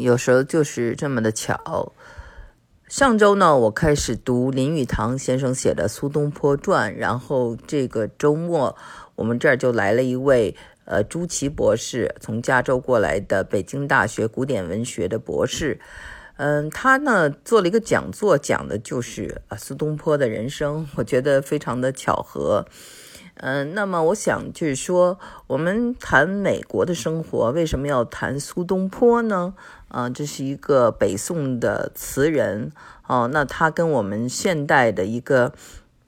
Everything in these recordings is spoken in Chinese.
有时候就是这么的巧。上周呢，我开始读林语堂先生写的《苏东坡传》，然后这个周末我们这儿就来了一位呃朱琦博士，从加州过来的北京大学古典文学的博士。嗯，他呢做了一个讲座，讲的就是啊苏东坡的人生，我觉得非常的巧合。嗯，那么我想就是说，我们谈美国的生活，为什么要谈苏东坡呢？啊，这是一个北宋的词人哦，那他跟我们现代的一个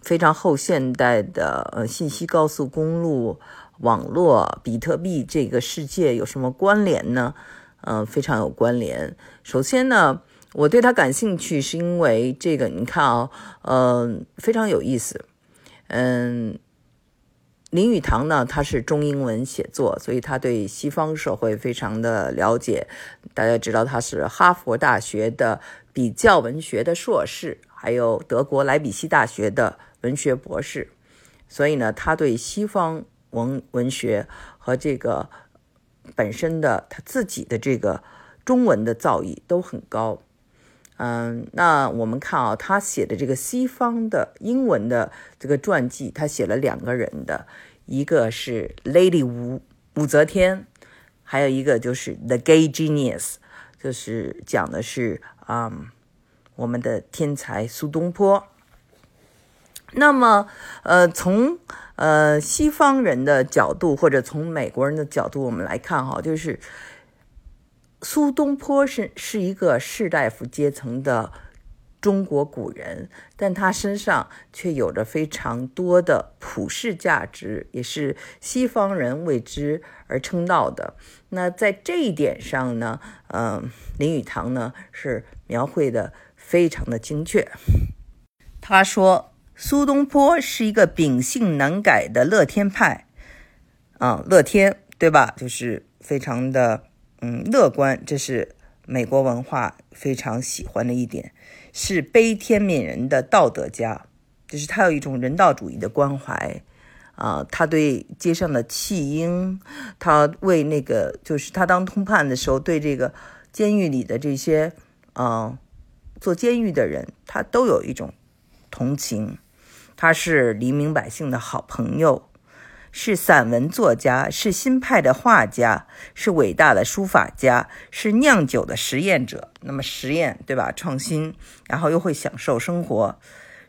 非常后现代的呃信息高速公路、网络、比特币这个世界有什么关联呢？嗯，非常有关联。首先呢，我对他感兴趣，是因为这个，你看啊，嗯，非常有意思，嗯。林语堂呢，他是中英文写作，所以他对西方社会非常的了解。大家知道他是哈佛大学的比较文学的硕士，还有德国莱比锡大学的文学博士，所以呢，他对西方文文学和这个本身的他自己的这个中文的造诣都很高。嗯，那我们看啊，他写的这个西方的英文的这个传记，他写了两个人的，一个是 Lady 武武则天，还有一个就是 The Gay Genius，就是讲的是啊我们的天才苏东坡。那么，呃，从呃西方人的角度，或者从美国人的角度，我们来看哈，就是。苏东坡是是一个士大夫阶层的中国古人，但他身上却有着非常多的普世价值，也是西方人为之而称道的。那在这一点上呢，嗯，林语堂呢是描绘的非常的精确。他说苏东坡是一个秉性难改的乐天派，啊，乐天对吧？就是非常的。嗯，乐观，这是美国文化非常喜欢的一点，是悲天悯人的道德家，就是他有一种人道主义的关怀啊。他对街上的弃婴，他为那个就是他当通判的时候，对这个监狱里的这些啊做监狱的人，他都有一种同情。他是黎民百姓的好朋友。是散文作家，是新派的画家，是伟大的书法家，是酿酒的实验者。那么实验，对吧？创新，然后又会享受生活，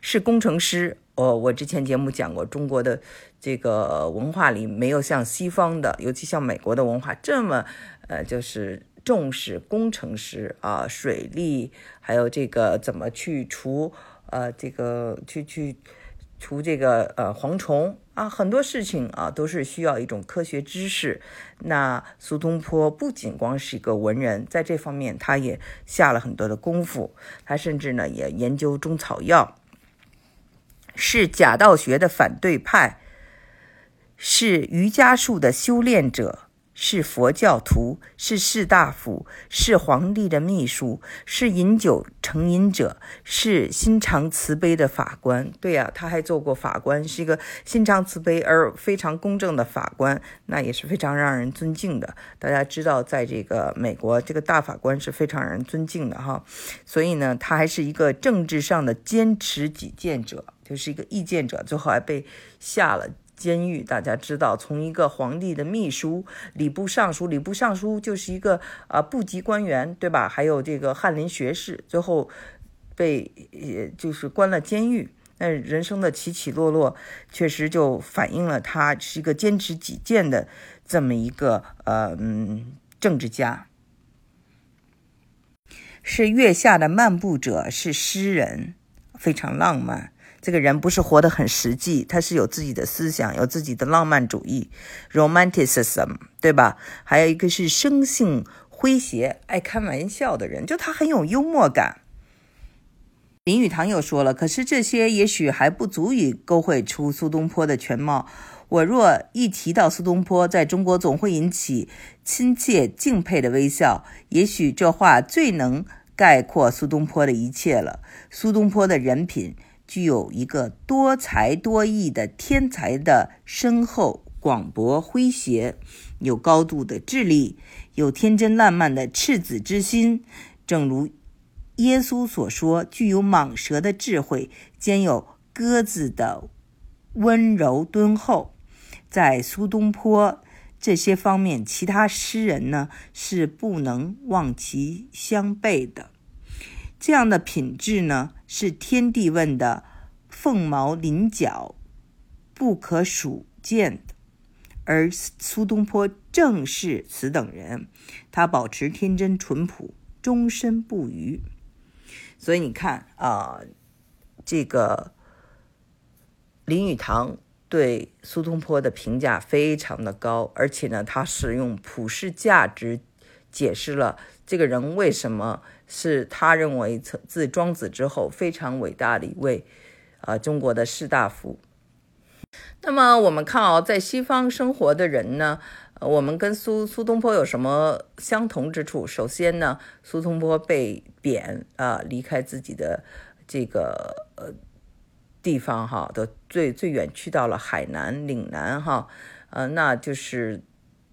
是工程师。哦，我之前节目讲过，中国的这个文化里没有像西方的，尤其像美国的文化这么，呃，就是重视工程师啊，水利，还有这个怎么去除，呃，这个去去。除这个呃蝗虫啊，很多事情啊都是需要一种科学知识。那苏东坡不仅光是一个文人，在这方面他也下了很多的功夫。他甚至呢也研究中草药，是假道学的反对派，是瑜伽术的修炼者。是佛教徒，是士大夫，是皇帝的秘书，是饮酒成瘾者，是心肠慈悲的法官。对呀，他还做过法官，是一个心肠慈悲而非常公正的法官，那也是非常让人尊敬的。大家知道，在这个美国，这个大法官是非常让人尊敬的哈。所以呢，他还是一个政治上的坚持己见者，就是一个意见者，最后还被下了。监狱，大家知道，从一个皇帝的秘书、礼部尚书，礼部尚书就是一个啊部级官员，对吧？还有这个翰林学士，最后被也就是关了监狱。那人生的起起落落，确实就反映了他是一个坚持己见的这么一个呃嗯政治家，是月下的漫步者，是诗人，非常浪漫。这个人不是活得很实际，他是有自己的思想，有自己的浪漫主义 （romanticism），对吧？还有一个是生性诙谐、爱开玩笑的人，就他很有幽默感。林语堂又说了：“可是这些也许还不足以勾绘出苏东坡的全貌。我若一提到苏东坡，在中国总会引起亲切敬佩的微笑。也许这话最能概括苏东坡的一切了。苏东坡的人品。”具有一个多才多艺的天才的深厚、广博、诙谐，有高度的智力，有天真烂漫的赤子之心，正如耶稣所说，具有蟒蛇的智慧，兼有鸽子的温柔敦厚。在苏东坡这些方面，其他诗人呢是不能望其相背的。这样的品质呢，是天地问的凤毛麟角、不可数见的。而苏东坡正是此等人，他保持天真淳朴，终身不渝。所以你看啊，这个林语堂。对苏东坡的评价非常的高，而且呢，他是用普世价值解释了这个人为什么是他认为自庄子之后非常伟大的一位啊中国的士大夫。那么我们看啊，在西方生活的人呢，我们跟苏苏东坡有什么相同之处？首先呢，苏东坡被贬啊，离开自己的这个呃。地方哈，都最最远去到了海南、岭南哈，呃，那就是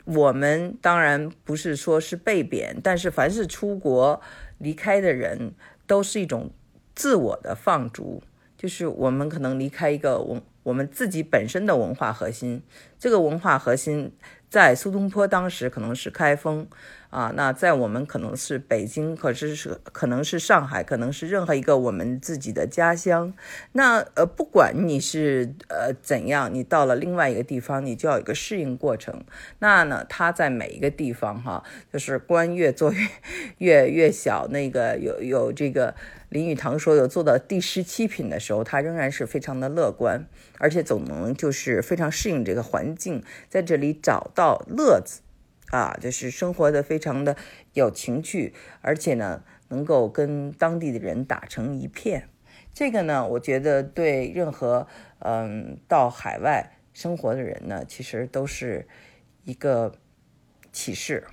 我们当然不是说是被贬，但是凡是出国离开的人，都是一种自我的放逐，就是我们可能离开一个文我们自己本身的文化核心，这个文化核心在苏东坡当时可能是开封。啊，那在我们可能是北京，可是是可能是上海，可能是任何一个我们自己的家乡。那呃，不管你是呃怎样，你到了另外一个地方，你就要有一个适应过程。那呢，他在每一个地方哈，就是官越做越越越小。那个有有这个林语堂说有做到第十七品的时候，他仍然是非常的乐观，而且总能就是非常适应这个环境，在这里找到乐子。啊，就是生活的非常的有情趣，而且呢，能够跟当地的人打成一片。这个呢，我觉得对任何嗯到海外生活的人呢，其实都是一个启示。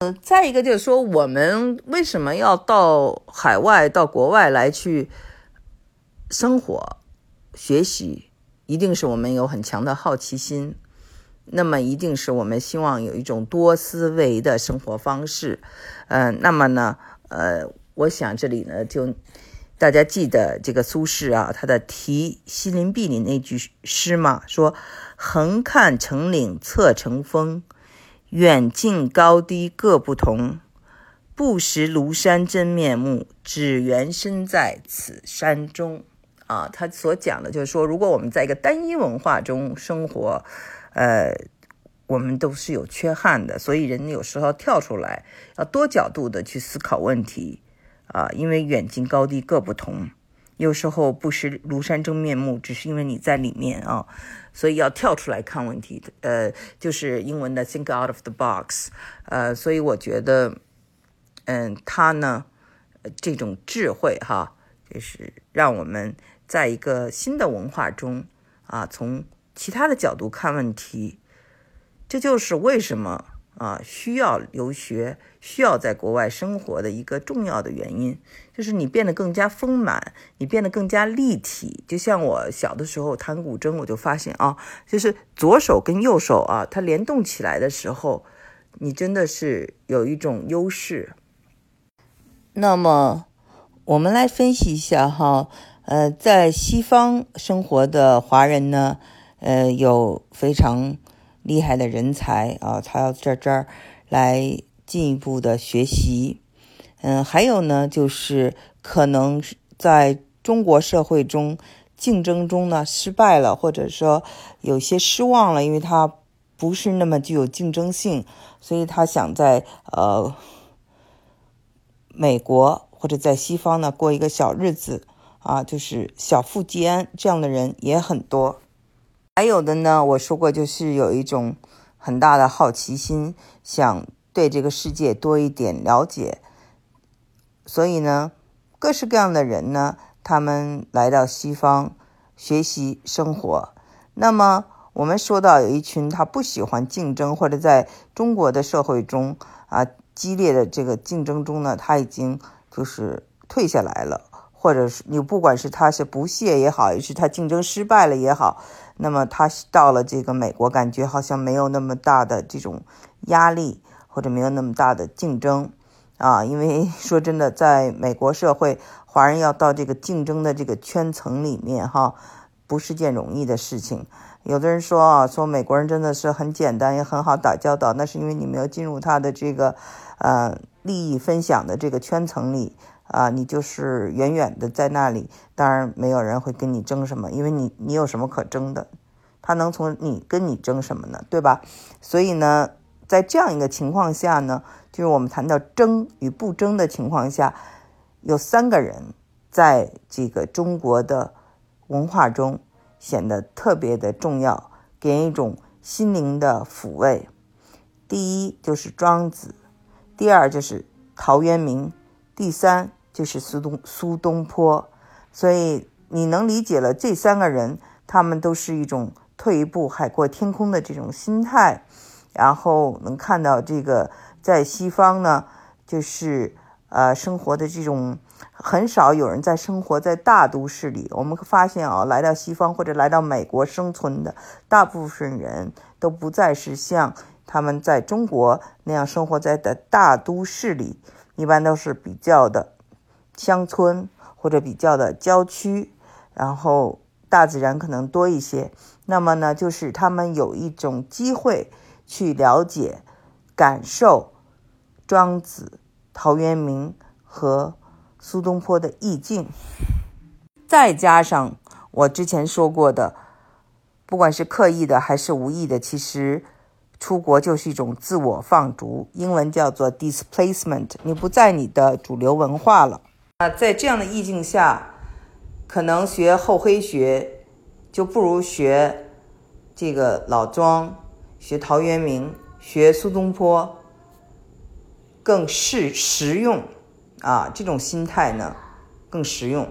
呃，再一个就是说，我们为什么要到海外、到国外来去生活、学习？一定是我们有很强的好奇心。那么一定是我们希望有一种多思维的生活方式，嗯，那么呢，呃，我想这里呢，就大家记得这个苏轼啊，他的题西林壁里那句诗嘛，说横看成岭侧成峰，远近高低各不同，不识庐山真面目，只缘身在此山中。啊，他所讲的就是说，如果我们在一个单一文化中生活。呃，我们都是有缺憾的，所以人有时候跳出来，要多角度的去思考问题啊。因为远近高低各不同，有时候不识庐山真面目，只是因为你在里面啊。所以要跳出来看问题，呃，就是英文的 think out of the box。呃，所以我觉得，嗯，他呢，这种智慧哈，就是让我们在一个新的文化中啊，从。其他的角度看问题，这就是为什么啊需要留学、需要在国外生活的一个重要的原因，就是你变得更加丰满，你变得更加立体。就像我小的时候弹古筝，我就发现啊，就是左手跟右手啊，它联动起来的时候，你真的是有一种优势。那么，我们来分析一下哈，呃，在西方生活的华人呢？呃，有非常厉害的人才啊，他要在这儿来进一步的学习。嗯，还有呢，就是可能在中国社会中竞争中呢失败了，或者说有些失望了，因为他不是那么具有竞争性，所以他想在呃美国或者在西方呢过一个小日子啊，就是小富即安这样的人也很多。还有的呢，我说过，就是有一种很大的好奇心，想对这个世界多一点了解。所以呢，各式各样的人呢，他们来到西方学习生活。那么，我们说到有一群他不喜欢竞争，或者在中国的社会中啊激烈的这个竞争中呢，他已经就是退下来了，或者是你不管是他是不屑也好，也是他竞争失败了也好。那么他到了这个美国，感觉好像没有那么大的这种压力，或者没有那么大的竞争啊。因为说真的，在美国社会，华人要到这个竞争的这个圈层里面哈，不是件容易的事情。有的人说啊，说美国人真的是很简单，也很好打交道，那是因为你没有进入他的这个呃利益分享的这个圈层里啊，你就是远远的在那里，当然没有人会跟你争什么，因为你你有什么可争的？他能从你跟你争什么呢？对吧？所以呢，在这样一个情况下呢，就是我们谈到争与不争的情况下，有三个人在这个中国的文化中。显得特别的重要，给人一种心灵的抚慰。第一就是庄子，第二就是陶渊明，第三就是苏东苏东坡。所以你能理解了这三个人，他们都是一种退一步海阔天空的这种心态，然后能看到这个在西方呢，就是呃生活的这种。很少有人在生活在大都市里。我们发现啊，来到西方或者来到美国生存的大部分人都不再是像他们在中国那样生活在的大都市里，一般都是比较的乡村或者比较的郊区，然后大自然可能多一些。那么呢，就是他们有一种机会去了解、感受庄子、陶渊明和。苏东坡的意境，再加上我之前说过的，不管是刻意的还是无意的，其实出国就是一种自我放逐，英文叫做 displacement。你不在你的主流文化了啊，在这样的意境下，可能学厚黑学就不如学这个老庄、学陶渊明、学苏东坡更适实用。啊，这种心态呢，更实用。